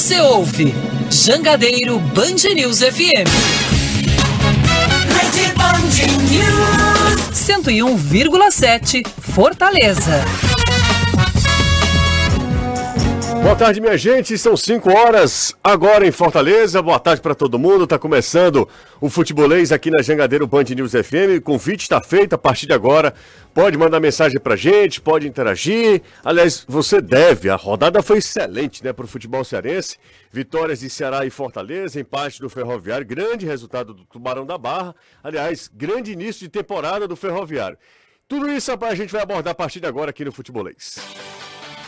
Você ouve Jangadeiro Band News FM. Rede Band News 101,7 Fortaleza. Boa tarde, minha gente. São 5 horas agora em Fortaleza. Boa tarde para todo mundo. Tá começando o futebolês aqui na Jangadeiro Band News FM. O convite está feito a partir de agora. Pode mandar mensagem pra gente, pode interagir. Aliás, você deve. A rodada foi excelente, né, pro futebol cearense. Vitórias de Ceará e Fortaleza, empate do Ferroviário, grande resultado do Tubarão da Barra. Aliás, grande início de temporada do Ferroviário. Tudo isso a gente vai abordar a partir de agora aqui no Futebolês.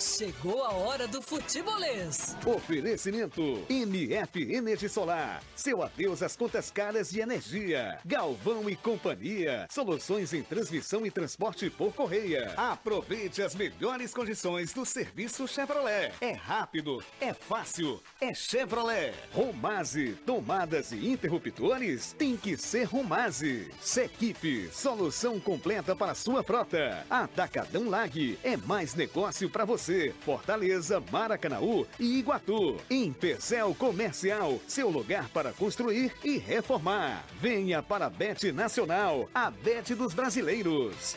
chegou a hora do futebolês. Oferecimento MF Energia Solar. Seu adeus às contas caras de energia. Galvão e Companhia. Soluções em transmissão e transporte por correia. Aproveite as melhores condições do serviço Chevrolet. É rápido, é fácil, é Chevrolet. Romase, tomadas e interruptores tem que ser Romase. Sequipe, solução completa para sua frota. Atacadão Lag é mais negócio para você. Fortaleza, Maracanaú e Iguatu. Em Pecel Comercial, seu lugar para construir e reformar. Venha para a Bet Nacional, a Bet dos brasileiros.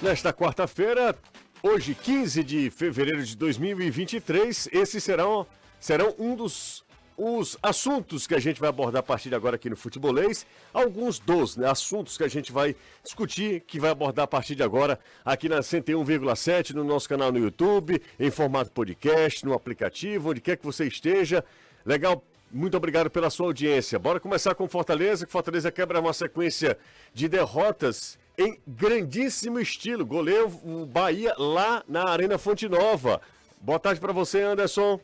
Nesta quarta-feira, Hoje, 15 de fevereiro de 2023, esses serão, serão um dos os assuntos que a gente vai abordar a partir de agora aqui no Futebolês. Alguns dos né, assuntos que a gente vai discutir, que vai abordar a partir de agora aqui na 101,7, no nosso canal no YouTube, em formato podcast, no aplicativo, onde quer que você esteja. Legal, muito obrigado pela sua audiência. Bora começar com Fortaleza, que Fortaleza quebra uma sequência de derrotas em grandíssimo estilo. Goleiro o Bahia lá na Arena Fonte Nova. Boa tarde para você, Anderson.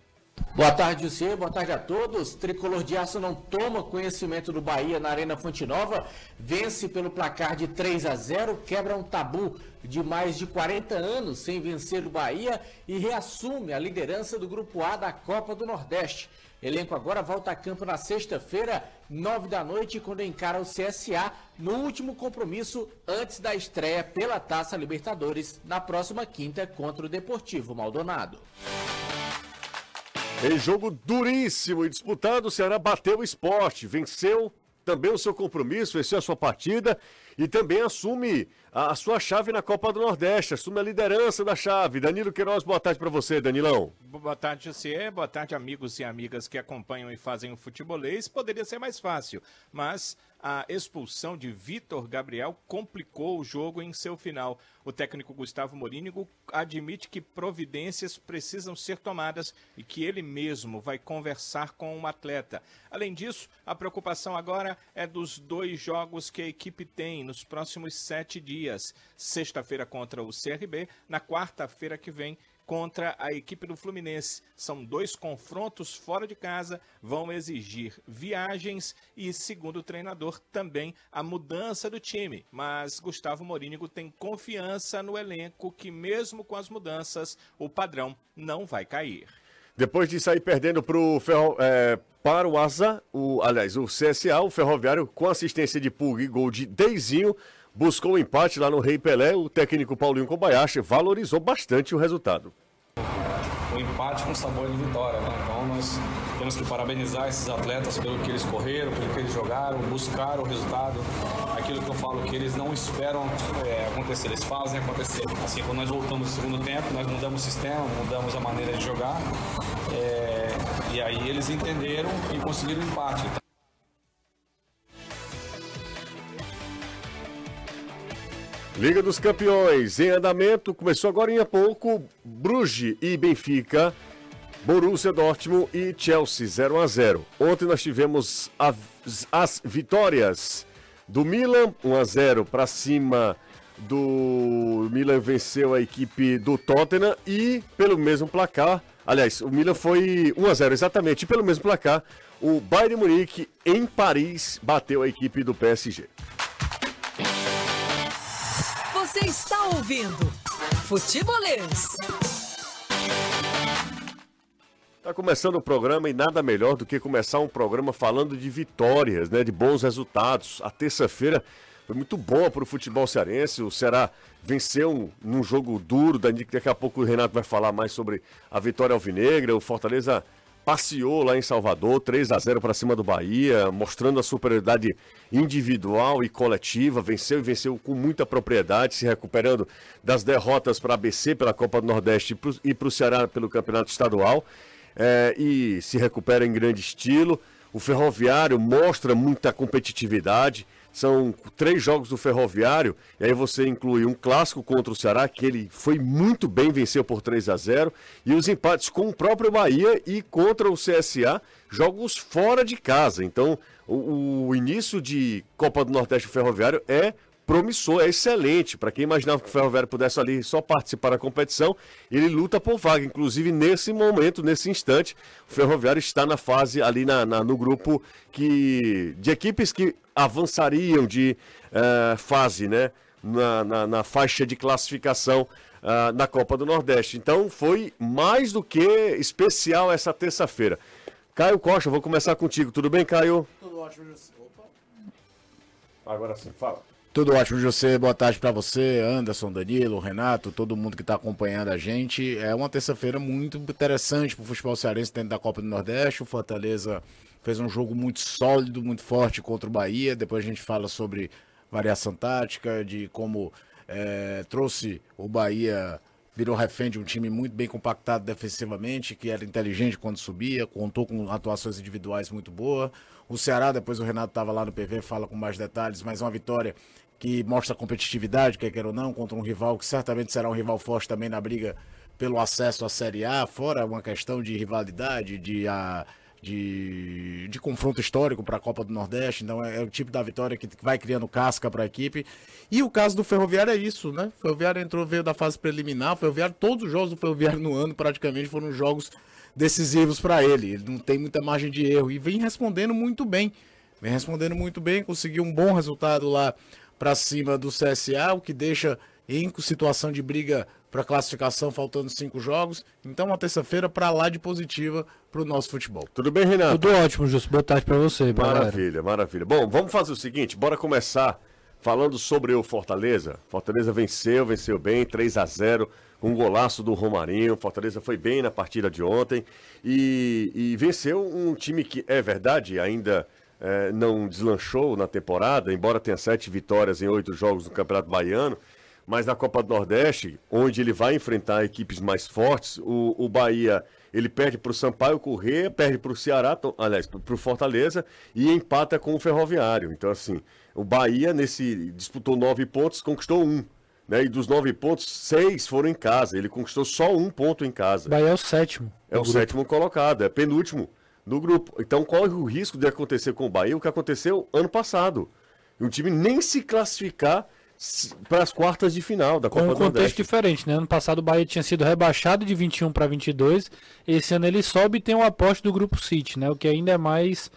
Boa tarde, você. Boa tarde a todos. Tricolor de Aço não toma conhecimento do Bahia na Arena Fonte Nova. Vence pelo placar de 3 a 0, quebra um tabu de mais de 40 anos sem vencer o Bahia e reassume a liderança do Grupo A da Copa do Nordeste. Elenco agora volta a campo na sexta-feira, nove da noite, quando encara o CSA no último compromisso antes da estreia pela Taça Libertadores na próxima quinta contra o Deportivo Maldonado. Em jogo duríssimo e disputado, o Ceará bateu o esporte, venceu também o seu compromisso, venceu a sua partida e também assume a, sua chave na Copa do Nordeste, assume a liderança da chave. Danilo Queiroz, boa tarde para você, Danilão. Boa tarde, você. Boa tarde, amigos e amigas que acompanham e fazem o futebolês. Poderia ser mais fácil, mas a expulsão de Vitor Gabriel complicou o jogo em seu final. O técnico Gustavo Morínigo admite que providências precisam ser tomadas e que ele mesmo vai conversar com o um atleta. Além disso, a preocupação agora é dos dois jogos que a equipe tem nos próximos sete dias. Sexta-feira contra o CRB, na quarta-feira que vem contra a equipe do Fluminense. São dois confrontos fora de casa, vão exigir viagens e, segundo o treinador, também a mudança do time. Mas Gustavo Morínigo tem confiança no elenco que, mesmo com as mudanças, o padrão não vai cair. Depois de sair perdendo pro Ferro, é, para o Asa, o, aliás, o CSA, o Ferroviário, com assistência de Pug e gol de Deizinho, buscou o um empate lá no Rei Pelé. O técnico Paulinho Kobayashi valorizou bastante o resultado. O empate com sabor de vitória, né? Então nós temos que parabenizar esses atletas pelo que eles correram, pelo que eles jogaram, buscaram o resultado. Aquilo que eu falo que eles não esperam é, acontecer, eles fazem acontecer. Assim, quando nós voltamos no segundo tempo, nós mudamos o sistema, mudamos a maneira de jogar. É, e aí eles entenderam e conseguiram o empate. Liga dos Campeões em andamento, começou agora em pouco, Bruges e Benfica, Borussia Dortmund e Chelsea 0 a 0. Ontem nós tivemos as, as vitórias do Milan 1 a 0 para cima do Milan venceu a equipe do Tottenham e pelo mesmo placar, aliás, o Milan foi 1 a 0 exatamente, e pelo mesmo placar, o Bayern Munique em Paris bateu a equipe do PSG. Você está ouvindo Futebolês. Tá começando o programa e nada melhor do que começar um programa falando de vitórias, né, de bons resultados. A terça-feira foi muito boa para o futebol cearense. O Ceará venceu num jogo duro, daqui a pouco o Renato vai falar mais sobre a vitória alvinegra. O Fortaleza passeou lá em Salvador, 3 a 0 para cima do Bahia, mostrando a superioridade individual e coletiva, venceu e venceu com muita propriedade, se recuperando das derrotas para a ABC pela Copa do Nordeste e para o Ceará pelo Campeonato Estadual é, e se recupera em grande estilo. O Ferroviário mostra muita competitividade. São três jogos do Ferroviário, e aí você inclui um clássico contra o Ceará, que ele foi muito bem, venceu por 3 a 0 e os empates com o próprio Bahia e contra o CSA, jogos fora de casa. Então, o, o início de Copa do Nordeste Ferroviário é promissor, é excelente. Para quem imaginava que o Ferroviário pudesse ali só participar da competição, ele luta por vaga. Inclusive, nesse momento, nesse instante, o Ferroviário está na fase ali na, na no grupo que de equipes que avançariam de uh, fase, né? Na, na, na, faixa de classificação uh, na Copa do Nordeste. Então foi mais do que especial essa terça-feira. Caio Costa, vou começar contigo. Tudo bem, Caio? Tudo ótimo, José. Opa. Agora sim, fala. Tudo ótimo, José. Boa tarde para você, Anderson, Danilo, Renato, todo mundo que está acompanhando a gente. É uma terça-feira muito interessante para o futebol cearense dentro da Copa do Nordeste. O Fortaleza fez um jogo muito sólido, muito forte contra o Bahia. Depois a gente fala sobre variação tática, de como é, trouxe o Bahia, virou refém de um time muito bem compactado defensivamente, que era inteligente quando subia, contou com atuações individuais muito boas. O Ceará, depois o Renato estava lá no PV, fala com mais detalhes, mas uma vitória que mostra competitividade, quer queira ou não, contra um rival que certamente será um rival forte também na briga pelo acesso à Série A, fora uma questão de rivalidade, de, a, de, de confronto histórico para a Copa do Nordeste. Então é, é, o tipo da vitória que vai criando casca para a equipe. E o caso do Ferroviário é isso, né? O Ferroviário entrou, veio da fase preliminar. O Ferroviário, todos os jogos do Ferroviário no ano praticamente foram jogos decisivos para ele. Ele não tem muita margem de erro e vem respondendo muito bem. Vem respondendo muito bem, conseguiu um bom resultado lá para cima do CSA, o que deixa em situação de briga para classificação, faltando cinco jogos. Então, uma terça-feira para lá de positiva para o nosso futebol. Tudo bem, Renato? Tudo ótimo, Justo. Boa tarde para você. Maravilha, galera. maravilha. Bom, vamos fazer o seguinte, bora começar falando sobre o Fortaleza. Fortaleza venceu, venceu bem, 3 a 0 um golaço do Romarinho. Fortaleza foi bem na partida de ontem e, e venceu um time que, é verdade, ainda é, não deslanchou na temporada, embora tenha sete vitórias em oito jogos no Campeonato Baiano. Mas na Copa do Nordeste, onde ele vai enfrentar equipes mais fortes, o, o Bahia ele perde para o Sampaio Corrêa, perde para o Ceará, aliás, para o Fortaleza e empata com o Ferroviário. Então, assim, o Bahia nesse disputou nove pontos, conquistou um. Né? E dos nove pontos, seis foram em casa. Ele conquistou só um ponto em casa. Bahia é o sétimo. É o grupo. sétimo colocado, é penúltimo do grupo. Então corre o risco de acontecer com o Bahia o que aconteceu ano passado. Um time nem se classificar para as quartas de final da Copa Com um contexto diferente, né? Ano passado o Bahia tinha sido rebaixado de 21 para 22. Esse ano ele sobe e tem o aposto do grupo City, né? O que ainda é mais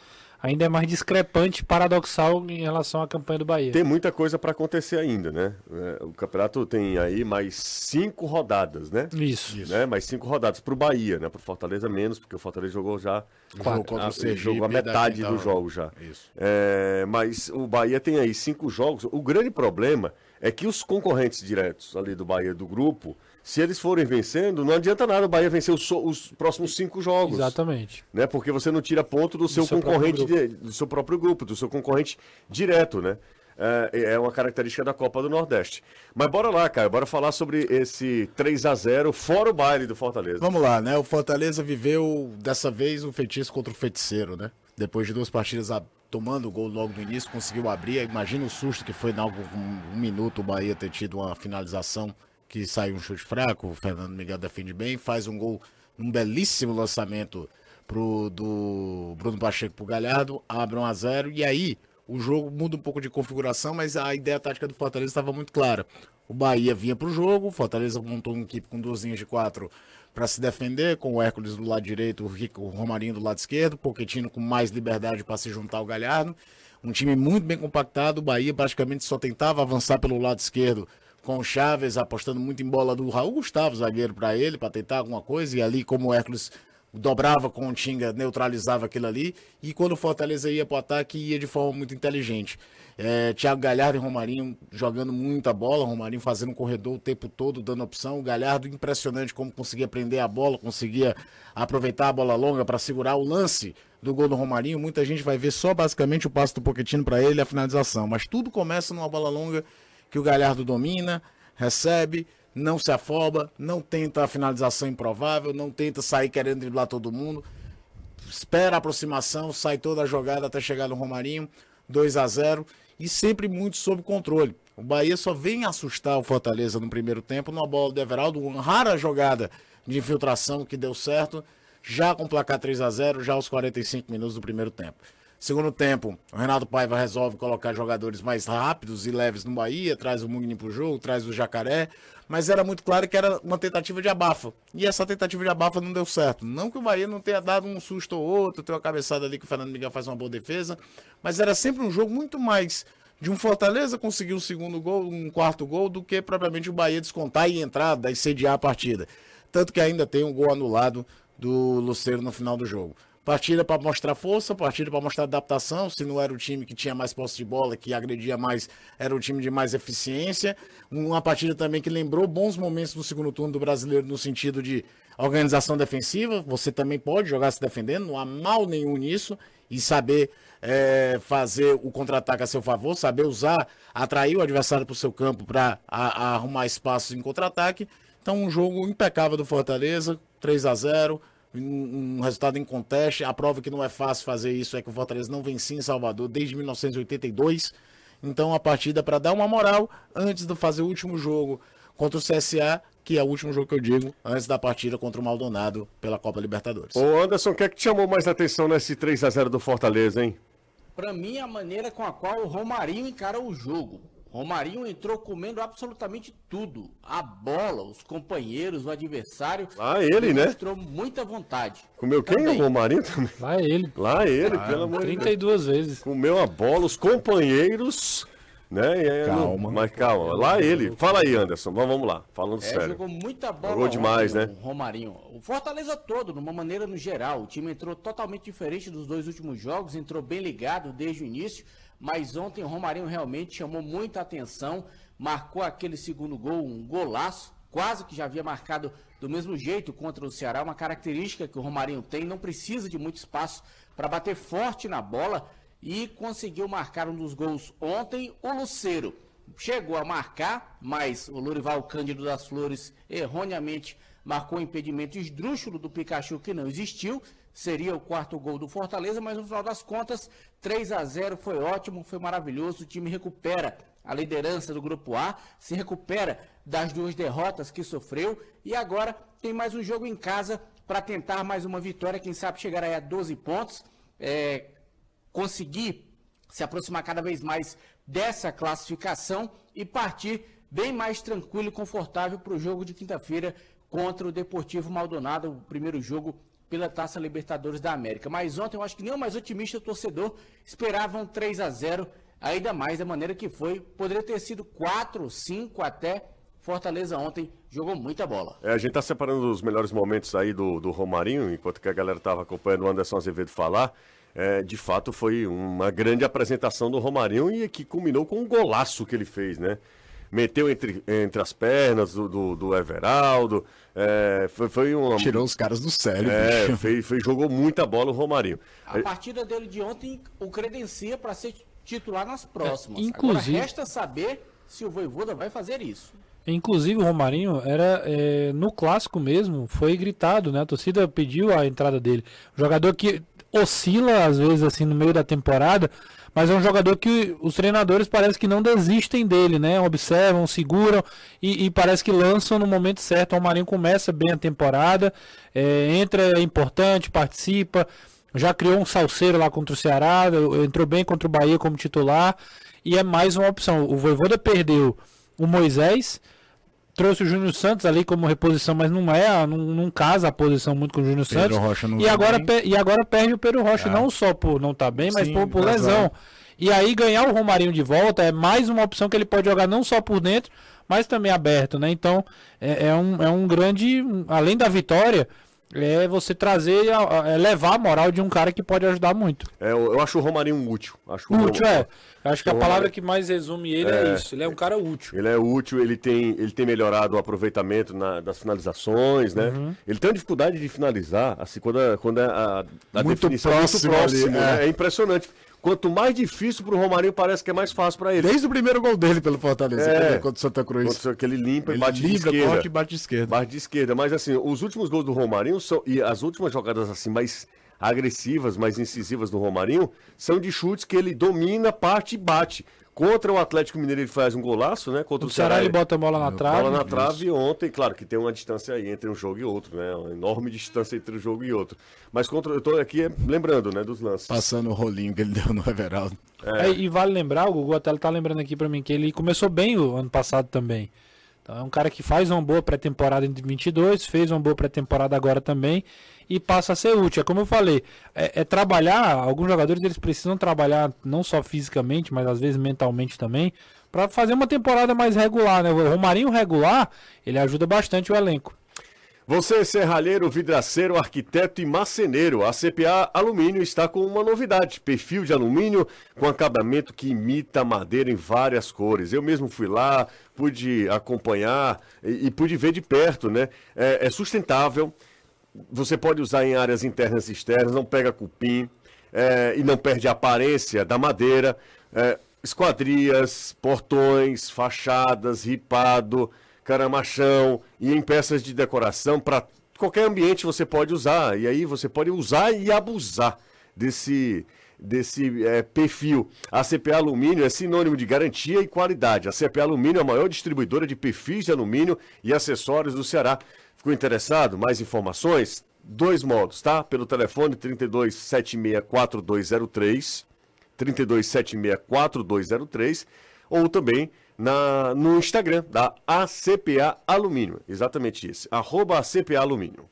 ainda é mais discrepante, paradoxal em relação à campanha do Bahia. Tem muita coisa para acontecer ainda, né? É, o campeonato tem aí mais cinco rodadas, né? Isso. Né? Mais cinco rodadas para o Bahia, né? Para o Fortaleza menos, porque o Fortaleza jogou já jogou, a, Sergipe, jogou a metade do jogo já. Isso. É, mas o Bahia tem aí cinco jogos. O grande problema é que os concorrentes diretos ali do Bahia do grupo se eles forem vencendo, não adianta nada o Bahia vencer os, os próximos cinco jogos. Exatamente. Né? Porque você não tira ponto do seu, do seu concorrente, de, do seu próprio grupo, do seu concorrente direto, né? É, é uma característica da Copa do Nordeste. Mas bora lá, cara, bora falar sobre esse 3 a 0 fora o baile do Fortaleza. Vamos lá, né? O Fortaleza viveu dessa vez um feitiço contra o feiticeiro, né? Depois de duas partidas a, tomando o gol logo no início, conseguiu abrir. Imagina o susto que foi, algo um, um minuto, o Bahia ter tido uma finalização que sai um chute fraco, o Fernando Miguel defende bem, faz um gol, um belíssimo lançamento pro do Bruno Pacheco pro Galhardo, abre 1 a 0 e aí o jogo muda um pouco de configuração, mas a ideia tática do Fortaleza estava muito clara. O Bahia vinha para o jogo, o Fortaleza montou uma equipe com duas linhas de quatro para se defender, com o Hércules do lado direito, o, Rico, o Romarinho do lado esquerdo, o Pochettino com mais liberdade para se juntar ao Galhardo. Um time muito bem compactado, o Bahia praticamente só tentava avançar pelo lado esquerdo com o Chaves apostando muito em bola do Raul Gustavo, zagueiro, para ele, para tentar alguma coisa. E ali, como o Hércules dobrava com o Tinga, neutralizava aquilo ali. E quando o Fortaleza ia para o ataque, ia de forma muito inteligente. É, Thiago Galhardo e Romarinho jogando muita bola, Romarinho fazendo um corredor o tempo todo, dando opção. O Galhardo impressionante como conseguia prender a bola, conseguia aproveitar a bola longa para segurar o lance do gol do Romarinho. Muita gente vai ver só basicamente o passo do Poquetino para ele a finalização. Mas tudo começa numa bola longa que o Galhardo domina, recebe, não se afoba, não tenta a finalização improvável, não tenta sair querendo driblar todo mundo. Espera a aproximação, sai toda a jogada até chegar no Romarinho, 2 a 0 e sempre muito sob controle. O Bahia só vem assustar o Fortaleza no primeiro tempo, numa bola do Everaldo, uma rara jogada de infiltração que deu certo, já com placar 3 a 0 já aos 45 minutos do primeiro tempo. Segundo tempo, o Renato Paiva resolve colocar jogadores mais rápidos e leves no Bahia, traz o Mugni pro jogo, traz o Jacaré, mas era muito claro que era uma tentativa de abafa. E essa tentativa de abafa não deu certo. Não que o Bahia não tenha dado um susto ou outro, tem uma cabeçada ali que o Fernando Miguel faz uma boa defesa, mas era sempre um jogo muito mais de um Fortaleza conseguir um segundo gol, um quarto gol, do que propriamente o Bahia descontar e entrar, daí sediar a partida. Tanto que ainda tem um gol anulado do Luceiro no final do jogo. Partida para mostrar força, partida para mostrar adaptação. Se não era o time que tinha mais posse de bola, que agredia mais, era o time de mais eficiência. Uma partida também que lembrou bons momentos no segundo turno do brasileiro, no sentido de organização defensiva. Você também pode jogar se defendendo, não há mal nenhum nisso. E saber é, fazer o contra-ataque a seu favor, saber usar, atrair o adversário para o seu campo para arrumar espaços em contra-ataque. Então, um jogo impecável do Fortaleza, 3 a 0 um, resultado em conteste. A prova que não é fácil fazer isso é que o Fortaleza não vencia em Salvador desde 1982. Então a partida para dar uma moral antes de fazer o último jogo contra o CSA, que é o último jogo que eu digo, antes da partida contra o Maldonado pela Copa Libertadores. Ô Anderson, o que é que te chamou mais atenção nesse 3 a 0 do Fortaleza, hein? Para mim, a maneira com a qual o Romarinho encara o jogo. Romarinho entrou comendo absolutamente tudo. A bola, os companheiros, o adversário. Lá ele, né? Mostrou muita vontade. Comeu quem? Também. O Romarinho também? Lá ele. Lá ele, ah, pelo amor de Deus. 32 vezes. Comeu a bola, os companheiros. Né? Aí, calma. Mas calma, lá ele. Fala aí, Anderson. Vamos lá, falando é, sério. Jogou muita bola. Jogou demais, ontem, né? O Romarinho. O Fortaleza todo, de uma maneira no geral. O time entrou totalmente diferente dos dois últimos jogos, entrou bem ligado desde o início mas ontem o Romarinho realmente chamou muita atenção, marcou aquele segundo gol, um golaço, quase que já havia marcado do mesmo jeito contra o Ceará, uma característica que o Romarinho tem, não precisa de muito espaço para bater forte na bola e conseguiu marcar um dos gols ontem. O Luceiro chegou a marcar, mas o Lorival Cândido das Flores erroneamente marcou um impedimento esdrúxulo do Pikachu que não existiu seria o quarto gol do Fortaleza, mas no final das contas, 3 a 0 foi ótimo, foi maravilhoso. O time recupera a liderança do grupo A, se recupera das duas derrotas que sofreu e agora tem mais um jogo em casa para tentar mais uma vitória, quem sabe chegar aí a 12 pontos, é, conseguir se aproximar cada vez mais dessa classificação e partir bem mais tranquilo e confortável para o jogo de quinta-feira contra o Deportivo Maldonado, o primeiro jogo pela Taça Libertadores da América. Mas ontem eu acho que nem o mais otimista torcedor esperava um 3 a 0 ainda mais da maneira que foi. Poderia ter sido 4, 5 até. Fortaleza ontem jogou muita bola. É, a gente está separando os melhores momentos aí do, do Romarinho, enquanto que a galera estava acompanhando o Anderson Azevedo falar. É, de fato, foi uma grande apresentação do Romarinho e que culminou com um golaço que ele fez, né? Meteu entre, entre as pernas do, do, do Everaldo. É, foi, foi uma... Tirou os caras do sério. É, fez, fez, jogou muita bola o Romarinho. A partida dele de ontem o credencia para ser titular nas próximas. É, inclusive... Agora resta saber se o Voivoda vai fazer isso. Inclusive o Romarinho era é, no clássico mesmo, foi gritado, né? A torcida pediu a entrada dele. O jogador que oscila às vezes assim no meio da temporada, mas é um jogador que os treinadores parece que não desistem dele, né? Observam, seguram e, e parece que lançam no momento certo. O Marinho começa bem a temporada, é, entra é importante, participa, já criou um salseiro lá contra o Ceará, entrou bem contra o Bahia como titular e é mais uma opção. O Voivoda perdeu o Moisés, trouxe o Júnior Santos ali como reposição, mas não é, não, não casa a posição muito com o Júnior Santos. e agora, e agora perde o Pedro Rocha, é. não só por não estar tá bem, mas Sim, por, por lesão. E aí ganhar o Romarinho de volta é mais uma opção que ele pode jogar não só por dentro, mas também aberto, né? Então é, é um, é um grande, além da vitória, é você trazer, é levar a moral de um cara que pode ajudar muito. É, eu, eu acho o Romarinho útil. Acho útil, é. Acho que a palavra que mais resume ele é, é, isso. Ele é um cara útil. Ele é útil, ele tem, ele tem melhorado o aproveitamento na, das finalizações, né? Uhum. Ele tem uma dificuldade de finalizar, assim, quando, a, quando a, a muito definição próximo, é muito próximo. Ali, é. é impressionante. Quanto mais difícil pro Romarinho, parece que é mais fácil para ele. Desde o primeiro gol dele pelo Fortaleza, é, contra o Santa Cruz. Contra que ele limpa ele e bate de esquerda. Corte e bate de esquerda. Bate de esquerda. Mas assim, os últimos gols do Romarinho são, e as últimas jogadas assim mais agressivas, mais incisivas do Romarinho, são de chutes que ele domina, parte e bate. Contra o Atlético Mineiro ele faz um golaço, né? Contra o, o Ceará, ele bota a bola na trave. Bola na trave ontem, claro que tem uma distância aí entre um jogo e outro, né? Uma enorme distância entre um jogo e outro. Mas contra, eu tô aqui lembrando, né, dos lances. Passando o rolinho que ele deu no Everaldo. É. É, e vale lembrar, o Gugu até tá lembrando aqui para mim que ele começou bem o ano passado também. Então é um cara que faz uma boa pré-temporada em 22, fez uma boa pré-temporada agora também e passa a ser útil. É como eu falei, é, é, trabalhar, alguns jogadores eles precisam trabalhar não só fisicamente, mas às vezes mentalmente também, para fazer uma temporada mais regular, né? O Romarinho regular, ele ajuda bastante o elenco. Você, serralheiro, vidraceiro, arquiteto e marceneiro, a CPA Alumínio está com uma novidade: perfil de alumínio com acabamento que imita madeira em várias cores. Eu mesmo fui lá, pude acompanhar e, e pude ver de perto, né? É, é sustentável você pode usar em áreas internas e externas, não pega cupim é, e não perde a aparência da madeira. É, esquadrias, portões, fachadas, ripado, caramachão e em peças de decoração para qualquer ambiente você pode usar. E aí você pode usar e abusar desse desse é, perfil. A CPA Alumínio é sinônimo de garantia e qualidade. A CPA Alumínio é a maior distribuidora de perfis de alumínio e acessórios do Ceará. Ficou interessado? Mais informações? Dois modos, tá? Pelo telefone 32764203, 32764203, ou também na, no Instagram da ACPA Alumínio. Exatamente isso. Arroba ACPA Alumínio.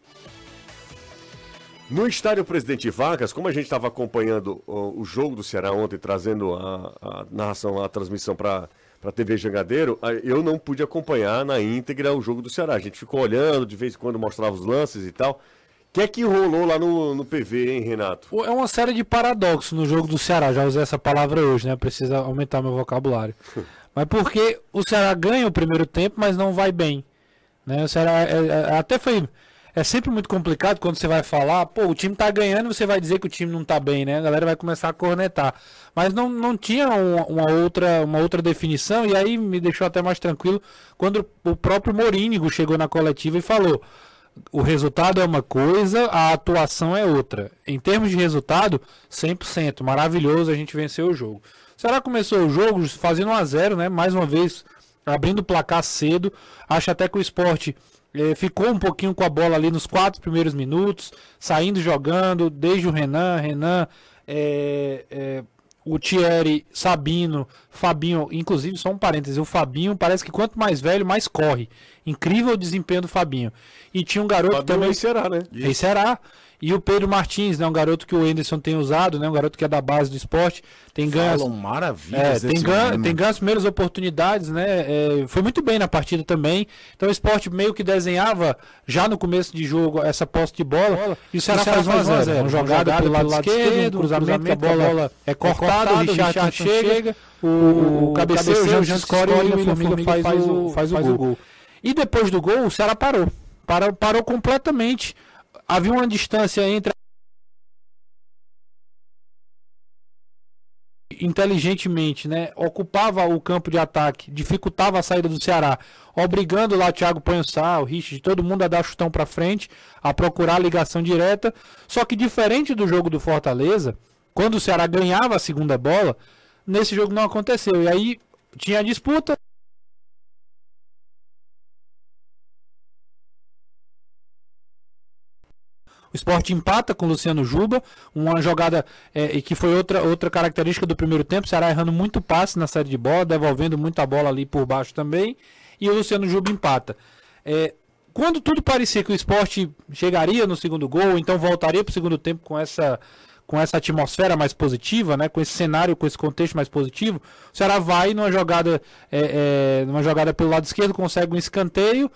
No estádio Presidente Vargas, como a gente estava acompanhando o, o, jogo do Ceará ontem, trazendo a, a narração, a transmissão para para TV Jangadeiro, eu não pude acompanhar na íntegra o jogo do Ceará. A gente ficou olhando, de vez em quando mostrava os lances e tal. O que é que rolou lá no, no PV, hein, Renato? É uma série de paradoxos no jogo do Ceará. Já usei essa palavra hoje, né? Precisa aumentar meu vocabulário. mas porque o Ceará ganha o primeiro tempo, mas não vai bem. Né? O Ceará é, é, até foi é sempre muito complicado quando você vai falar, pô, o time tá ganhando, você vai dizer que o time não tá bem, né? A galera vai começar a cornetar. Mas não, não tinha uma, uma outra, uma outra definição, e aí me deixou até mais tranquilo quando o próprio Morínigo chegou na coletiva e falou: o resultado é uma coisa, a atuação é outra. Em termos de resultado, 100%, maravilhoso, a gente venceu o jogo. O Ceará começou o jogo fazendo 1 a 0 né? Mais uma vez, abrindo o placar cedo. Acho até que o esporte é, ficou um pouquinho com a bola ali nos quatro primeiros minutos, saindo jogando, desde o Renan, Renan, é, é, o Thierry, Sabino, Fabinho, inclusive só um parêntese, o Fabinho parece que quanto mais velho, mais corre. Incrível o desempenho do Fabinho. E tinha um garoto Fabinho também. Será, né? Isso. Será. E o Pedro Martins, né, um garoto que o Anderson tem usado, né, um garoto que é da base do esporte, tem ganhos, maravilhas é, tem ganho, tem ganho as primeiras oportunidades, né? É, foi muito bem na partida também. Então o esporte meio que desenhava já no começo de jogo essa posse de bola. E o Ceará faz 1 a 0, uma jogada pelo lado, lado esquerdo, um cruzamento, cruzamento a bola é cortada, o Richard chega, o, o cabeceio, o Jean escolhe e o Formiga faz, faz o, faz o gol. gol. E depois do gol, o Ceará parou. Parou, parou completamente havia uma distância entre inteligentemente, né, ocupava o campo de ataque, dificultava a saída do Ceará, obrigando lá o Thiago Pançá, o Richard, todo mundo a dar chutão para frente, a procurar a ligação direta. Só que diferente do jogo do Fortaleza, quando o Ceará ganhava a segunda bola, nesse jogo não aconteceu. E aí tinha a disputa, O esporte empata com o Luciano Juba, uma jogada é, que foi outra, outra característica do primeiro tempo. O Ceará errando muito passe na série de bola, devolvendo muita bola ali por baixo também. E o Luciano Juba empata. É, quando tudo parecia que o esporte chegaria no segundo gol, então voltaria para o segundo tempo com essa, com essa atmosfera mais positiva, né, com esse cenário, com esse contexto mais positivo, o Ceará vai numa jogada, é, é, numa jogada pelo lado esquerdo, consegue um escanteio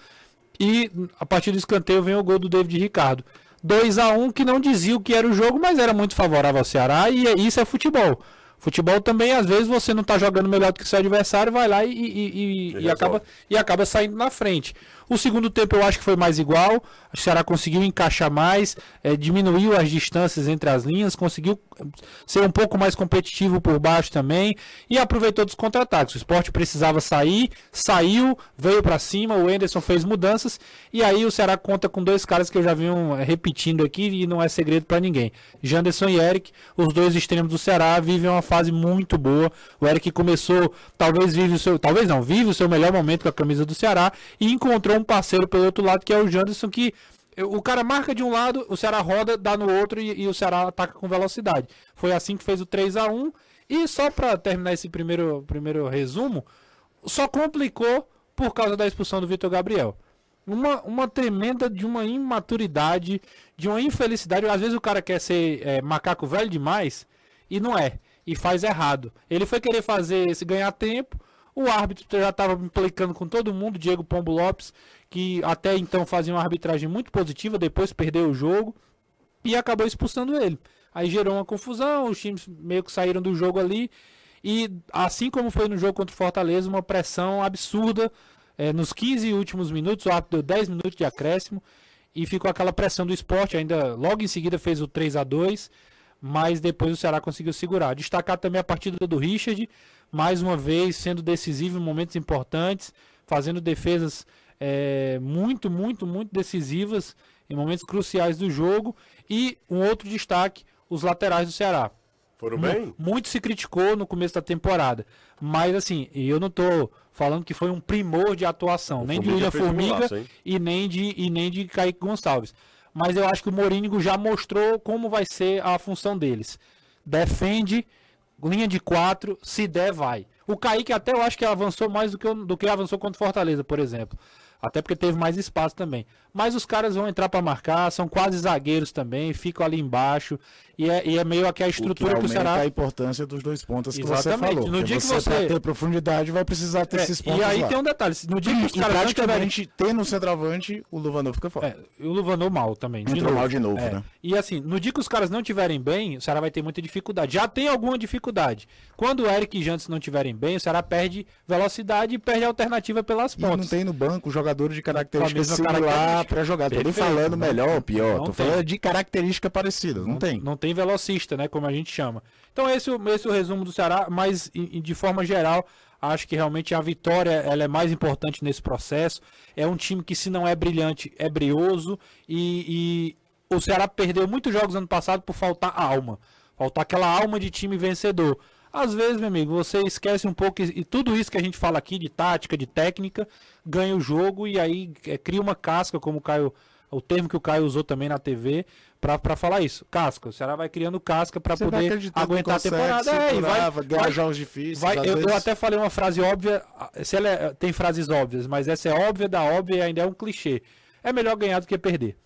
e a partir do escanteio vem o gol do David Ricardo 2 a 1 que não dizia o que era o jogo, mas era muito favorável ao Ceará e é- isso é futebol. Futebol também, às vezes, você não tá jogando melhor do que o seu adversário, vai lá e, e- e- e acaba, e acaba saindo na frente. O segundo tempo eu acho que foi mais igual. O Ceará conseguiu encaixar mais, eh, diminuiu as distâncias entre as linhas, conseguiu ser um pouco mais competitivo por baixo também e aproveitou dos contra-ataques. O esporte precisava sair, saiu, veio pra cima, o Enderson fez mudanças e aí o Ceará conta com dois caras que eu já vinha repetindo aqui e não é segredo pra ninguém. Janderson e Eric, os dois extremos do Ceará vivem uma fase muito boa. O Eric começou, talvez vive o seu, talvez não, vive o seu melhor momento com a camisa do Ceará e encontrou um parceiro pelo outro lado que é o Janderson que o cara marca de um lado, o Ceará roda, dá no outro e, e o Ceará ataca com velocidade. Foi assim que fez o 3 a 1 E só pra terminar esse primeiro, primeiro resumo, só complicou por causa da expulsão do Vitor Gabriel. Uma, uma tremenda de uma imaturidade, de uma infelicidade. Às vezes o cara quer ser é, macaco velho demais e não é. E faz errado. Ele foi querer fazer esse ganhar tempo. O árbitro já estava implicando com todo mundo, Diego Pombo Lopes, que até então fazia uma arbitragem muito positiva, depois perdeu o jogo e acabou expulsando ele. Aí gerou uma confusão, os times meio que saíram do jogo ali. E assim como foi no jogo contra o Fortaleza, uma pressão absurda. eh, nos 15 últimos minutos, o árbitro deu 10 minutos de acréscimo e ficou aquela pressão do esporte. Ainda logo em seguida fez o 3 a 2 mas depois o Ceará conseguiu segurar. Destacar também a partida do Richard, mais uma vez sendo decisivo em momentos importantes, fazendo defesas eh, muito, muito, muito decisivas em momentos cruciais do jogo. E um outro destaque, os laterais do Ceará. Foram bem? Muito se criticou no começo da temporada. Mas assim, e eu não tô falando que foi um primor de atuação, nem de Formiga William fez um Formiga golaço, e nem de e nem de Kaique Gonçalves. Mas eu acho que o Morínigo já mostrou como vai ser a função deles. Defende, linha de quatro, se der, vai. O Kaique até eu acho que avançou mais do que, do que avançou contra o Fortaleza, por exemplo. Até porque teve mais espaço também. Mas os caras vão entrar para marcar, são quase zagueiros também, ficam ali embaixo. E é, e é meio que a O que estrutura que, o Ceará. a importância dos dois pontos que você Exatamente. falou. No dia que você, você- ter profundidade, vai precisar ter É, esses pontos e aí lá. tem um detalhe: no dia que os caras não tiverem. praticamente, tendo um centroavante, o Luvanov fica fora. É, o Luvanou mal também. de Entrou novo. mal de novo, É. né? E assim, no dia que os caras não tiverem bem, o Ceará vai ter muita dificuldade. Já tem alguma dificuldade. Quando o Eric e Jantes não tiverem bem, o Ceará perde velocidade e perde a alternativa pelas E não pontas. tem no banco jogadores de características mesma similar característica. pra jogar. Tô nem falando não- melhor ou pior. não Tô tem. falando de característica parecida. Não, tem. Não tem velocista, né? Como a gente chama. Então esse, é o- esse é o resumo do Ceará, mas de forma geral, acho que realmente a vitória ela é mais importante nesse processo. É um time que se não é brilhante, é brioso e, e o Ceará perdeu muitos jogos ano passado por faltar alma. Faltar aquela alma de time vencedor. Às vezes, meu amigo, você esquece um pouco e, tudo isso que a gente fala aqui de tática, de técnica, ganha o jogo e aí é, cria uma casca, como o Caio, o termo que o Caio usou também na TV, pra, pra falar isso. Casca. O Ceará vai criando casca vai poder aguentar a consegue temporada. É, e vai, ganhar jogos difíceis. vai- eu, eu até falei uma frase óbvia. Se ela é- tem frases óbvias, mas essa é óbvia da óbvia e ainda é um clichê. É melhor ganhar do que perder.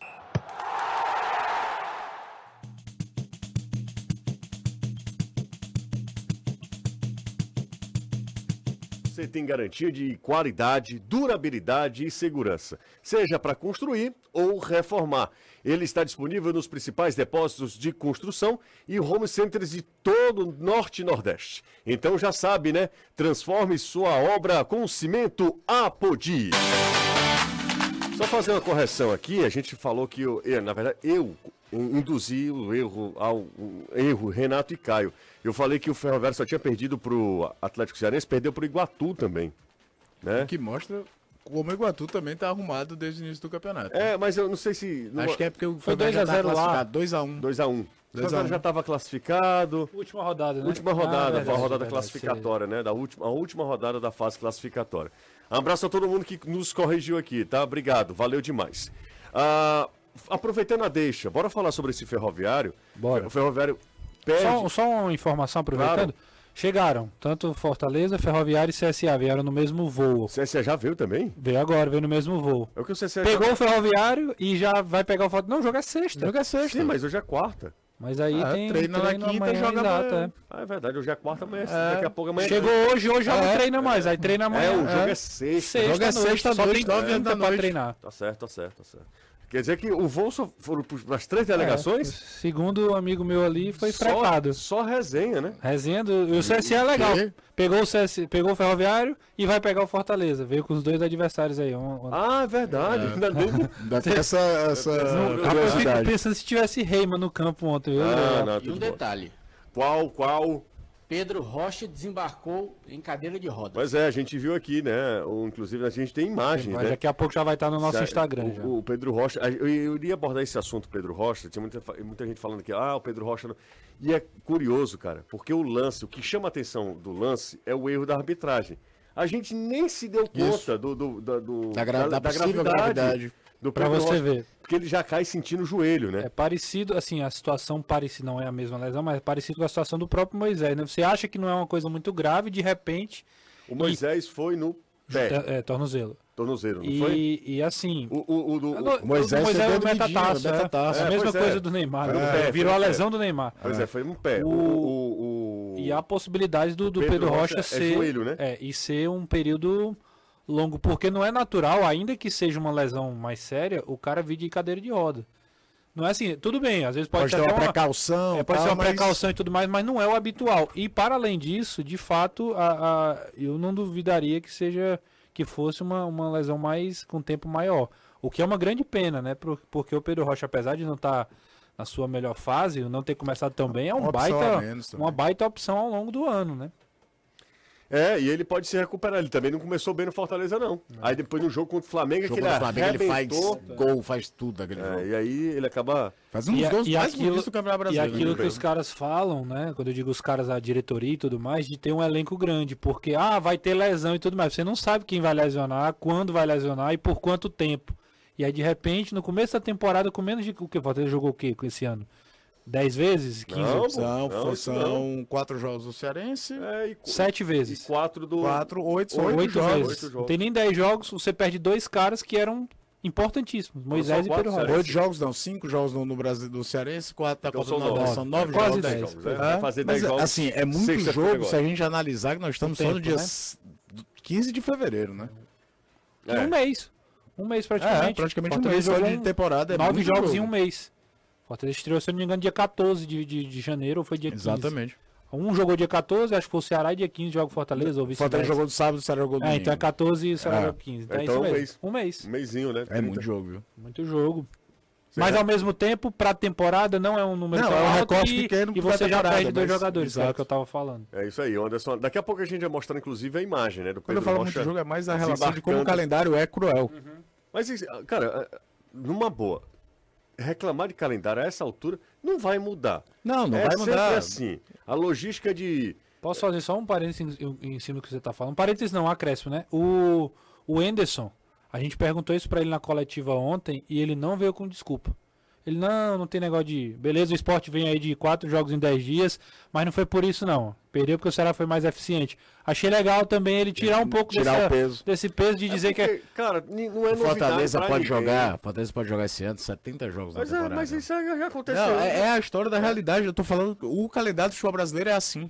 Você tem garantia de qualidade, durabilidade e segurança, seja para construir ou reformar. Ele está disponível nos principais depósitos de construção e home centers de todo o Norte e Nordeste. Então já sabe, né? Transforme sua obra com cimento Apodi. Só fazer uma correção aqui, a gente falou que eu, eu, na verdade eu induzi o erro ao o erro Renato e Caio. Eu falei que o Ferroviário só tinha perdido pro Atlético Cearense, perdeu pro Iguatu também, né? Que mostra como o Iguatu também tá arrumado desde o início do campeonato. É, mas eu não sei se Acho que é porque o Foi Ferroviário já 2 a 0 tá lá. classificado. 2x1. 2 a 1. O 2 a Ferroviário 1. já estava classificado. Última rodada, né? Última Ah, rodada, verdade, foi a rodada verdade, classificatória, né? Da última, a última rodada da fase classificatória. Abraço a todo mundo que nos corrigiu aqui, tá? Obrigado, valeu demais. Ah, aproveitando a deixa, bora falar sobre esse ferroviário. Bora. O ferroviário perde. Só, só uma informação aproveitando. Chegaram, tanto Fortaleza, Ferroviário e CSA vieram no mesmo voo. O CSA já veio também? Veio agora, veio no mesmo voo. É o que o CSA Pegou já... o Ferroviário e já vai pegar o Fortaleza. Não, o jogo é sexta. Jogo é sexta. Sim, mas hoje é quarta. Mas aí Ah, tem treina na quinta e joga exato, amanhã. é. Ah, é verdade, hoje é quarta, amanhã. é- Daqui a pouco amanhã. Chegou hoje, hoje já não É. treina mais. Aí treina amanhã. É, o jogo é, É. sexta. Sexta jogo é noite, sexta à só noite, tem nove quinta da pra noite. treinar. Tá certo, tá certo, tá certo. Quer dizer que o voo só foram para as três delegações? É, segundo um amigo meu ali, foi só, fretado. Só resenha, né? Resenha do. E o CSE é legal. Pegou o, CS, pegou o Ferroviário e vai pegar o Fortaleza. Veio com os dois adversários aí. Um, um... Ah, é verdade. Ainda bem que- Ainda tem essa, essa Rapaz, eu fico pensando se tivesse Reima no campo ontem. Ah, não, E um bom. detalhe: Qual, qual? Pedro Rocha desembarcou em cadeira de rodas. Pois é, a gente viu aqui, né? O, inclusive a gente tem imagem, Mas né? daqui a pouco já vai estar no nosso Já- Instagram. o, já. o Pedro Rocha, eu, eu iria abordar esse assunto, Pedro Rocha. Tinha muita, muita gente falando que, ah, o Pedro Rocha. Não... E é curioso, cara, porque o lance, o que chama a atenção do lance é o erro da arbitragem. A gente nem se deu conta do, do, da- do- Da gra- da possível gravidade. Do Pra você Rocha, ver. Porque ele já cai sentindo o joelho, né? É parecido, assim, a situação parece não é a mesma lesão, mas é parecido com a situação do próprio Moisés, né? Você acha que não é uma coisa muito grave, de repente, O Moisés foi no pé, é, é tornozelo. tornozelo, não foi? E, e assim, O, o, o do, o o- Moisés Moisés é o Didinho, metataço, é é, é a É, mesma é. coisa do Neymar, né? pé, virou a lesão do Neymar. Pois é, foi no pé. O, E há possibilidades do, do Pedro Pedro, Rocha Rocha, é ser joelho, né? é, e ser um período longo, porque não é natural, ainda que seja uma lesão mais séria, o cara vir de cadeira de roda. Não é assim, tudo bem, às vezes pode, Pode ter uma uma, precaução. é, pode tal, ser uma mas- precaução e tudo mais, mas não é o habitual. E para além disso, de fato, a, a- eu não duvidaria que seja que fosse uma, uma lesão mais com tempo maior. O que é uma grande pena, né? Por- Porque o Pedro Rocha, apesar de não estar na sua melhor fase, não ter começado tão bem, é um Uma baita, uma baita opção ao longo do ano, né? É, e ele pode se recuperar. Ele também não começou bem no Fortaleza, não. Aí depois no jogo contra o Flamengo, Jogo que ele Flamengo, ele faz arrebentou. gol, faz tudo aquele É, jogo. e aí ele acaba. Faz um E gols e mais aquilo- do Campeonato E Brasileiro. aquilo né? que os caras falam, né? Quando eu digo os caras, a diretoria e tudo mais, de ter um elenco grande. Porque, ah, vai ter lesão e tudo mais. Você não sabe quem vai lesionar, quando vai lesionar e por quanto tempo. E aí, de repente, no começo da temporada, com menos de. O que? O Fortaleza jogou o quê com esse ano? 10 vezes? 15? Não, São, não, são quatro jogos do Cearense, É, e, Sete e vezes. quatro do. quatro, oito, Oito oito, Oito jogos. vezes. oito Não jogos. tem nem 10 jogos, você perde dois caras que eram importantíssimos. Moisés e Pedro Rocha. Oito jogos não, cinco jogos no, no Brasil do Cearense, quatro da Então Copa são do Nordeste, são nove Quase jogos. dez. jogos, né? É, Vai fazer mas, 10 jogos. assim, é muito jogo agora. se a gente analisar que nós estamos tempo, falando dia né? s- 15 de fevereiro, né? É. Um mês. Um mês praticamente. É, praticamente um mês só de temporada. É Nove jogos jogo. em um mês. Fortaleza estreou, se eu não me engano, dia 14 de, de, de janeiro ou foi dia 15. Exatamente. Um jogou dia 14, acho que foi o Ceará, e dia 15 joga o Fortaleza, ou vice Fortaleza jogou no sábado, o Ceará jogou no É, domingo. então é 14 e o Ceará É. joga 15. Então, é Então, isso um mesmo. mês. Um mês. Um mêsinho, né? É muito jogo, viu? Muito jogo. Você Mas já- ao mesmo tempo, pra temporada, não é um número Não, tão é um alto recorte e, pequeno e você já perde dois jogadores, que é o exato. que eu tava falando. É isso aí, Anderson. Daqui a pouco a gente vai mostrar, inclusive, a imagem, né? Do Quando Pedro eu falo Rocha. muito jogo, é mais a relação de como o calendário é cruel. Mas, isso, cara, é, numa boa, reclamar de calendário a essa altura não vai mudar. Não, não é vai mudar. assim. A logística de. Posso fazer só um parênteses em, em cima do que você tá falando? Parênteses não, acréscimo, né? O, o Enderson, a gente perguntou isso pra ele na coletiva ontem e ele não veio com desculpa. Ele, não, não tem negócio de. Beleza, o esporte vem aí de quatro jogos em dez dias, mas não foi por isso, não. Perdeu porque o Ceará foi mais eficiente. Achei legal também ele tirar um pouco Tirar dessa- o peso. desse peso de dizer que é. Porque, Cara, não é Fortaleza pode ninguém. jogar, Fortaleza pode jogar esse ano 70 jogos Mas, na é, temporada. mas isso aí já aconteceu. Não, é, é a história da realidade. Eu tô falando, o calendário do futebol brasileiro é assim.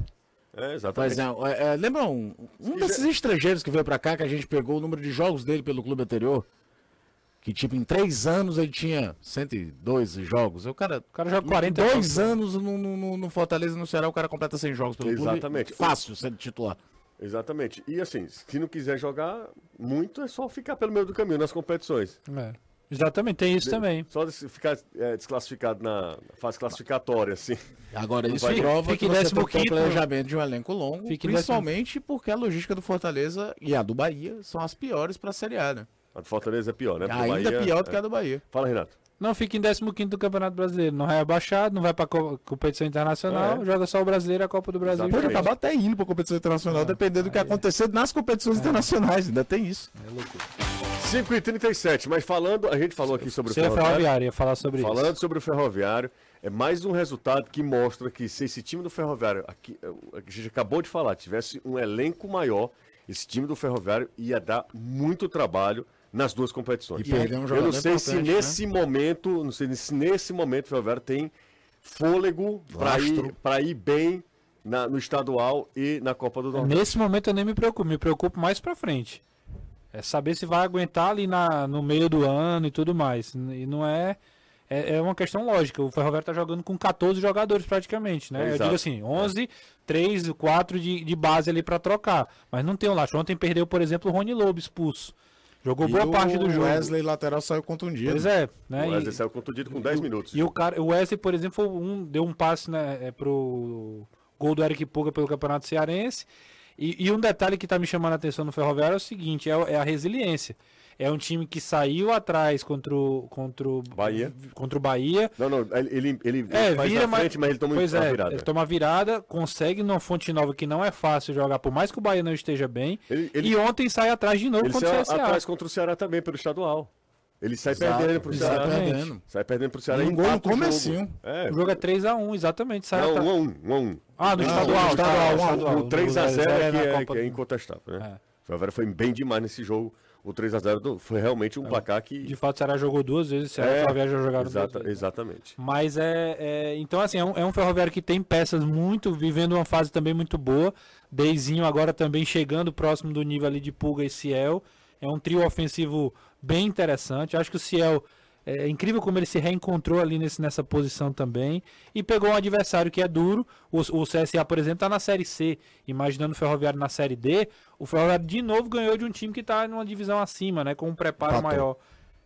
É, exatamente. exemplo, é, é, lembra um, um desses estrangeiros que veio pra cá, que a gente pegou o número de jogos dele pelo clube anterior? Que, tipo, em três anos ele tinha 102 jogos. O cara, O cara joga em 40 dois anos no, no, no- no Fortaleza e no Ceará, o cara completa 100 jogos pelo Exatamente. clube. Fácil sendo titular. Exatamente. E assim, se não quiser jogar muito, é só ficar pelo meio do caminho nas competições. É. Exatamente, tem isso também. Só ficar é, desclassificado na fase classificatória, assim. Agora, isso vai- prova fica que você tem um 15º. planejamento de um elenco longo, Fica em principalmente porque a logística do Fortaleza e a do Bahia são as piores pra Série A, né? A do Fortaleza é pior, né? Porque Ainda Bahia- pior do que é. a do Bahia. Fala, Renato. Não fica em 15 do Campeonato Brasileiro. Não é abaixado, não vai pra co- competição internacional, É. joga só o brasileiro e a Copa do Brasil. Exatamente. Pode acabar até indo pra competição internacional, dependendo do que acontecer nas competições internacionais. Ainda tem isso. 5h37, mas falando, a gente falou aqui sobre o Você é Ferroviário. ferroviário, ia falar sobre Falando isso. sobre o Ferroviário, é mais um resultado que mostra que se esse time do Ferroviário, aqui, é, a gente acabou de falar, tivesse um elenco maior, esse time do Ferroviário ia dar muito trabalho nas duas competições. E perder um Eu jogador não sei se importante, né? nesse momento, não sei se nesse momento o Ferroviário tem fôlego para ir, pra ir bem na- no estadual e na Copa do Nordeste. Nesse momento eu nem me preocupo, me preocupo mais pra frente. É saber se vai aguentar ali na, no meio do ano e tudo mais. E não é. É, é uma questão lógica. O Ferroviário tá jogando com 14 jogadores praticamente, né? Eu Exato. digo assim, 11, 3, 4 de, de base ali para trocar. Mas não tem o Lacho. Ontem perdeu, por exemplo, o Rony Lobo expulso. Jogou E boa o parte do jogo. Wesley lateral saiu contundido. Pois é, né? O E- Wesley saiu contundido com 10 minutos. e o cara, o Wesley, por exemplo, um, deu um passe né, é, pro gol do Eric Puga pelo Campeonato Cearense. E, e um detalhe que tá me chamando a atenção no Ferroviário é o seguinte: é, o- é a resiliência. É um time que saiu atrás contra o, contra o Bahia. Contra o Bahia. Não, não, ele, ele, ele É, faz vira, na frente, mas, ele toma pois uma é, virada. Ele toma virada, consegue numa fonte nova que não é fácil jogar, por mais que o Bahia não esteja bem. Ele- ele- e ontem sai atrás de novo Ele contra saiu o CSA. atrás contra o Ceará também, pelo estadual. Ele sai Exato, perdendo pro Ceará. perdendo. Sai perdendo pro Ceará. Um gol no empata o jogo. comecinho. É. O jogo é 3x1, exatamente. Sai Não, atrás. 1 a 1 1 a 1 Ah, no estadual. no estadual, a um. O 3x0 é é, é, Copa que do- incontestável, né? É. O Ferroviário foi bem demais nesse jogo. O 3x0 do- foi realmente um placar que... De fato, o Ceará jogou duas vezes, o Ceará e É, o Ferroviário já jogaram exata- duas vezes. Exatamente. Mas é, é- Então, assim, é um, é um ferroviário que tem peças muito, vivendo uma fase também muito boa. Deizinho agora também chegando próximo do nível ali de Pulga e Ciel. É um trio ofensivo bem interessante. Acho que o Ciel. É incrível como ele se reencontrou ali nesse, nessa posição também. E pegou um adversário que é duro. O, o CSA, por exemplo, está na Série C. Imaginando o Ferroviário na Série D. O Ferroviário de novo ganhou de um time que está numa divisão acima, né? Com um preparo Empatou. maior.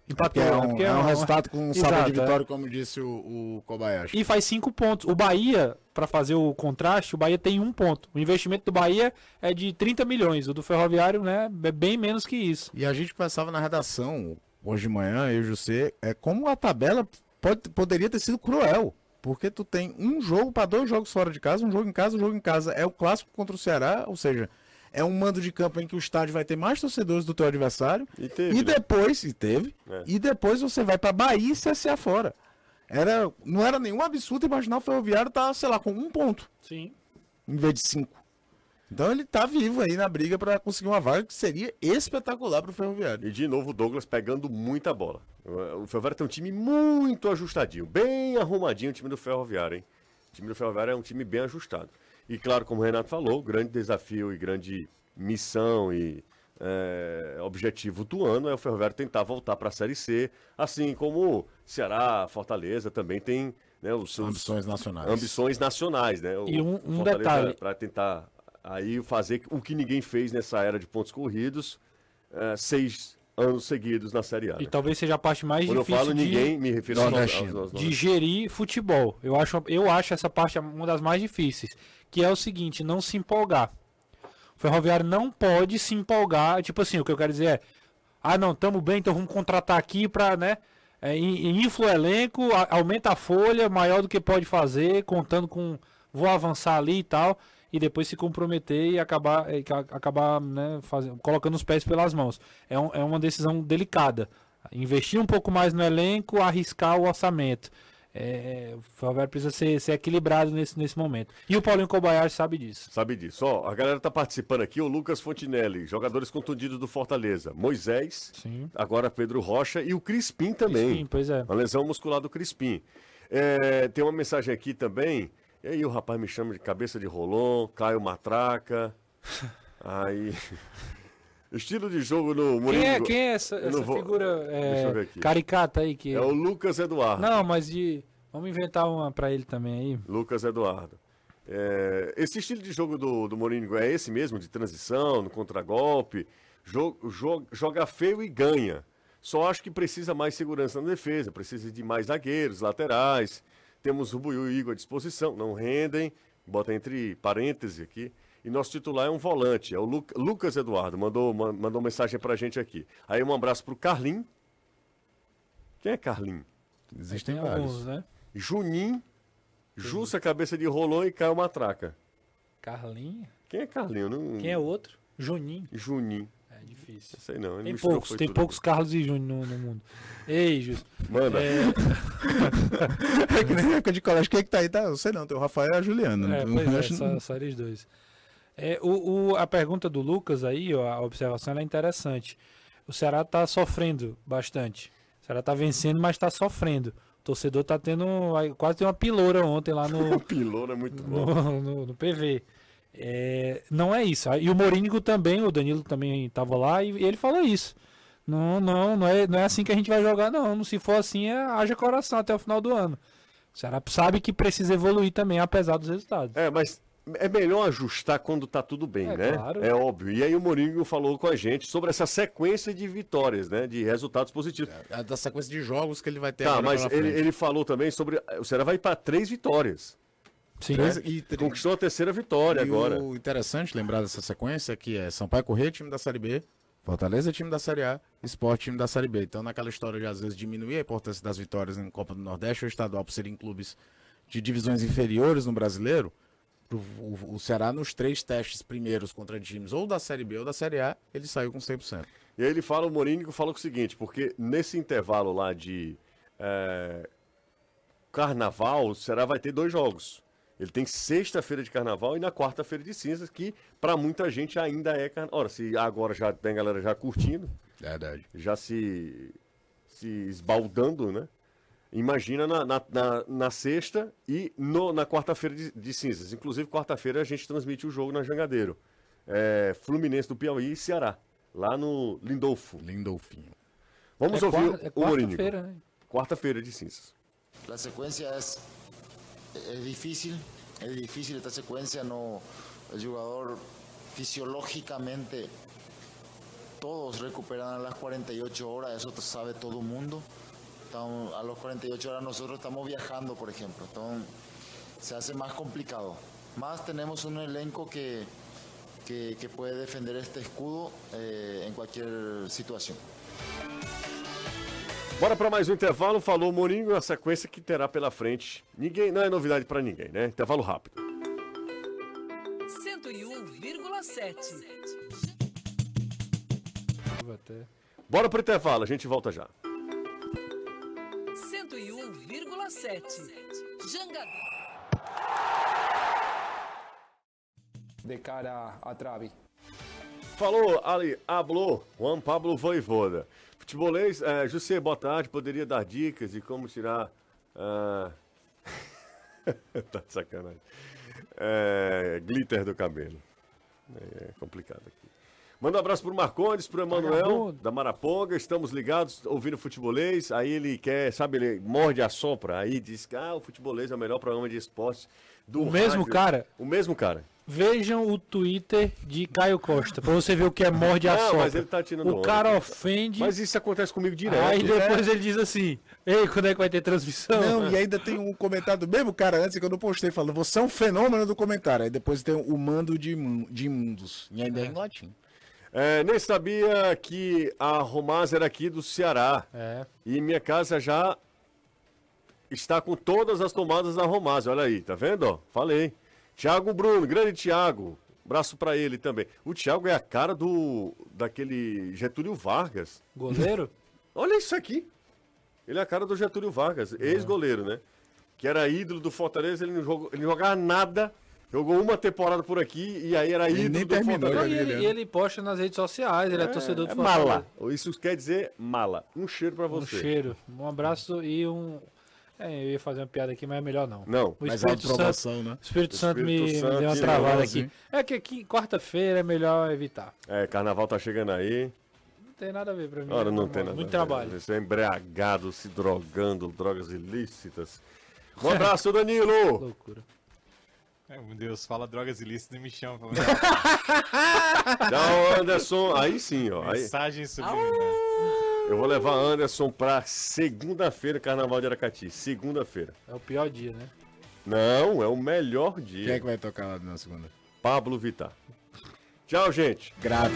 Empatou, é né? um, Porque é um uma- resultado com sabor Exato, de é. vitória, como disse o, o Kobayashi. E faz cinco pontos. O Bahia, para fazer o contraste, o Bahia tem um ponto. O investimento do Bahia é de 30 milhões. O do Ferroviário, né, é bem menos que isso. E a gente conversava na redação hoje de manhã, eu e o José, é como a tabela pode, poderia ter sido cruel. Porque tu tem um jogo para dois jogos fora de casa, um jogo em casa, um jogo em casa. É o clássico contra o Ceará, ou seja, é um mando de campo em que o estádio vai ter mais torcedores do teu adversário. E teve, E né? depois, e teve, É. e depois você vai para Bahia e CSA fora. Era, não era nenhum absurdo imaginar o Ferroviário tá, sei lá, com um ponto Sim. em vez de cinco. Então ele tá vivo aí na briga para conseguir uma vaga que seria espetacular pro Ferroviário. E de novo o Douglas pegando muita bola. O Ferroviário tem um time muito ajustadinho, bem arrumadinho o time do Ferroviário, hein? O time do Ferroviário é um time bem ajustado. E claro, como o Renato falou, o grande desafio e grande missão e é, objetivo do ano é o Ferroviário tentar voltar para a Série C, assim como Ceará, Fortaleza também tem né, os seus Ambições nacionais. ambições nacionais, né? O- E um- o um Fortaleza detalhe. Para tentar aí fazer o que ninguém fez nessa era de pontos corridos, eh, seis anos seguidos na Série A. E né? talvez seja a parte mais Quando eu difícil falo de, ninguém, me refiro aos, aos, aos, aos de gerir futebol. Eu acho, eu acho essa parte uma das mais difíceis. Que é o seguinte, não se empolgar. O Ferroviário não pode se empolgar. Tipo assim, o que eu quero dizer é. Ah, não, tamo bem, então vamos contratar aqui pra, né? É, in- infla o elenco, aumenta a folha, maior do que pode fazer, contando com. Vou avançar ali e tal. E depois se comprometer e acabar, e ca- acabar né, fazendo, colocando os pés pelas mãos. É, um- é uma decisão delicada. Investir um pouco mais no elenco, arriscar o orçamento. É, o Ferroviário precisa ser, ser equilibrado nesse, nesse momento. E o Paulinho Kobayashi sabe disso. Sabe disso. Ó, a galera tá participando aqui, o Lucas Fontinelli, jogadores contundidos do Fortaleza. Moisés, Sim. agora Pedro Rocha e o Crispim também. Sim, pois é. Uma lesão muscular do Crispim. É, tem uma mensagem aqui também. E aí o rapaz me chama de cabeça de rolon, Caio Matraca. Aí. Estilo de jogo no Quem é, Mourinho. quem é essa, essa vou- figura é, caricata aí? Que... É o Lucas Eduardo. Não, mas de. Vamos inventar uma pra ele também aí. Lucas Eduardo. É, esse estilo de jogo do, do Mourinho é esse mesmo, de transição, no contragolpe. Jo, jo, joga feio e ganha. Só acho que precisa mais segurança na defesa, precisa de mais zagueiros, laterais. Temos o Buiu e o Igor à disposição, não rendem. Bota entre parênteses aqui. E nosso titular é um volante, é o Lu- Lucas Eduardo. Mandou, ma- mandou mensagem pra gente aqui. Aí um abraço pro Carlin. Quem é Carlin? Existem vários. alguns, né? Junim, Jussa Cabeça de Rolão e Caio Matraca. Carlinho. Quem é Carlinho? Não... Quem é outro? Juninho. Juninho. É difícil. Sei não. ele Tem misturou, poucos, tem tudo poucos Carlos e Júnior no, no mundo. Ei, aqui. Manda. É que nem época de colégio. Quem é que tá aí? Tá, eu sei não, tem o Rafael e a Juliana. É, pois é, só, só eles dois. É, o, o- a pergunta do Lucas aí, ó, a observação ela é interessante. O Ceará tá sofrendo bastante. O Ceará tá vencendo, mas tá sofrendo. O torcedor tá tendo. Quase tem uma piloura ontem lá no, piloto é muito bom. no, no- no PV. É, não é isso. E o Morínigo também, o Danilo também estava lá e ele falou isso. Não, não, não é, não é assim que a gente vai jogar, não. Se for assim, é, haja coração até o final do ano. O Ceará sabe que precisa evoluir também, apesar dos resultados. É, mas é melhor ajustar quando tá tudo bem, É, né? claro. É óbvio. E aí o Mourinho falou com a gente sobre essa sequência de vitórias, né? De resultados positivos. É da sequência de jogos que ele vai ter Tá, agora mas ele, ele falou também sobre. O Ceará vai para três vitórias. Sim. né? E, Conquistou a terceira vitória e agora. o interessante lembrar dessa sequência que é Sampaio Corrêa, time da Série B, Fortaleza, time da Série A, Sport, time da Série B. Então, naquela história de às vezes diminuir a importância das vitórias em Copa do Nordeste ou estadual por serem clubes de divisões inferiores no brasileiro, o, o- o Ceará nos três testes primeiros contra times ou da Série B ou da Série A, ele saiu com 100%. E aí ele fala, o Mourinho falou o seguinte, porque nesse intervalo lá de é, carnaval, o Ceará vai ter dois jogos. Ele tem sexta-feira de carnaval e na quarta-feira de cinzas, que para muita gente ainda é carnaval. Ora, se agora já tem galera já curtindo, Verdade. já se, se esbaldando, né? Imagina na, na, na- na sexta e no- na quarta-feira de, de cinzas. Inclusive, quarta-feira a gente transmite o jogo na Jangadeiro. É, Fluminense do Piauí e Ceará, lá no Lindolfo. Lindolfinho. Vamos é ouvir quarta- é o Mourinho. quarta-feira, né? Quarta-feira de cinzas. La secuencia es, es difícil, es difícil esta secuencia, no, el jugador fisiológicamente todos recuperan a las 48 horas, eso sabe todo el mundo. A las 48 horas nosotros estamos viajando, por ejemplo, entonces se hace más complicado. Más tenemos un elenco que, que, que puede defender este escudo eh, en cualquier situación. Bora para mais um intervalo. Falou o Mourinho, a sequência que terá pela frente. Ninguém, não é novidade para ninguém, né? Intervalo rápido. 101,7. Até. Bora pro intervalo, a gente volta já. 101,7. Jangadeiro. de cara a trave. Falou, ali, hablou, Juan Pablo Voivoda. Futebolês, é, José, boa tarde. Poderia dar dicas de como tirar. ah, tá de sacanagem. É, glitter do cabelo. É complicado aqui. Manda um abraço pro Marcondes, pro Emanuel, da Maraponga. Estamos ligados, ouvindo futebolês. Aí ele quer, sabe, ele morde a sopra. Aí diz que ah, o futebolês é o melhor programa de esportes do O mesmo rádio. cara? O mesmo cara. Vejam o Twitter de Caio Costa, pra você ver o que é morde a Não, sopa. mas ele tá tirando O onda. cara ofende, Mas isso acontece comigo direto. aí depois ele diz assim, ei, quando é que vai ter transmissão? Não, e ainda tem um comentário do mesmo cara antes que eu não postei, falando, você é um fenômeno do comentário. Aí depois tem o mando de, imun- de imundos. E ainda é, em latim. É, nem sabia que a Romaz era aqui do Ceará. É. E minha casa já está com todas as tomadas da Romaz. Olha aí, tá vendo? ó? Falei. Tiago Bruno, grande Tiago. Braço pra ele também. O Thiago é a cara do daquele Getúlio Vargas. Goleiro? Olha isso aqui. Ele é a cara do Getúlio Vargas, ex-goleiro, né? Que era ídolo do Fortaleza, ele não, jogou, ele não jogava nada. Jogou uma temporada por aqui e aí era ídolo nem do terminou, Fortaleza. E ele, ele, ele posta nas redes sociais, ele é, torcedor do É Fortaleza. mala. Isso quer dizer mala. Um cheiro pra Um você. cheiro, um abraço e um... É, eu ia fazer uma piada aqui, mas é melhor não. Não. O Mas é Espírito a Santo, promoção, né? o Espírito Santo Espírito me, Santo me deu uma e travada aqui. É que aqui, quarta-feira, é melhor evitar. É, carnaval tá chegando aí. Não tem nada a ver pra mim. Ora, não é tem nada. Muito a ver. trabalho. Você é embriagado, se drogando, drogas ilícitas. Um abraço, Danilo! Loucura. Ai, meu Deus, fala drogas ilícitas e me chama Tchau, Anderson. Aí sim, ó. Aí, mensagem subliminar. Eu vou levar Anderson pra segunda-feira, Carnaval de Aracati. Segunda-feira. É o pior dia, né? Não, é o melhor Quem é dia. que vai tocar lá na segunda? Pablo Vittar. Tchau, gente. Grave.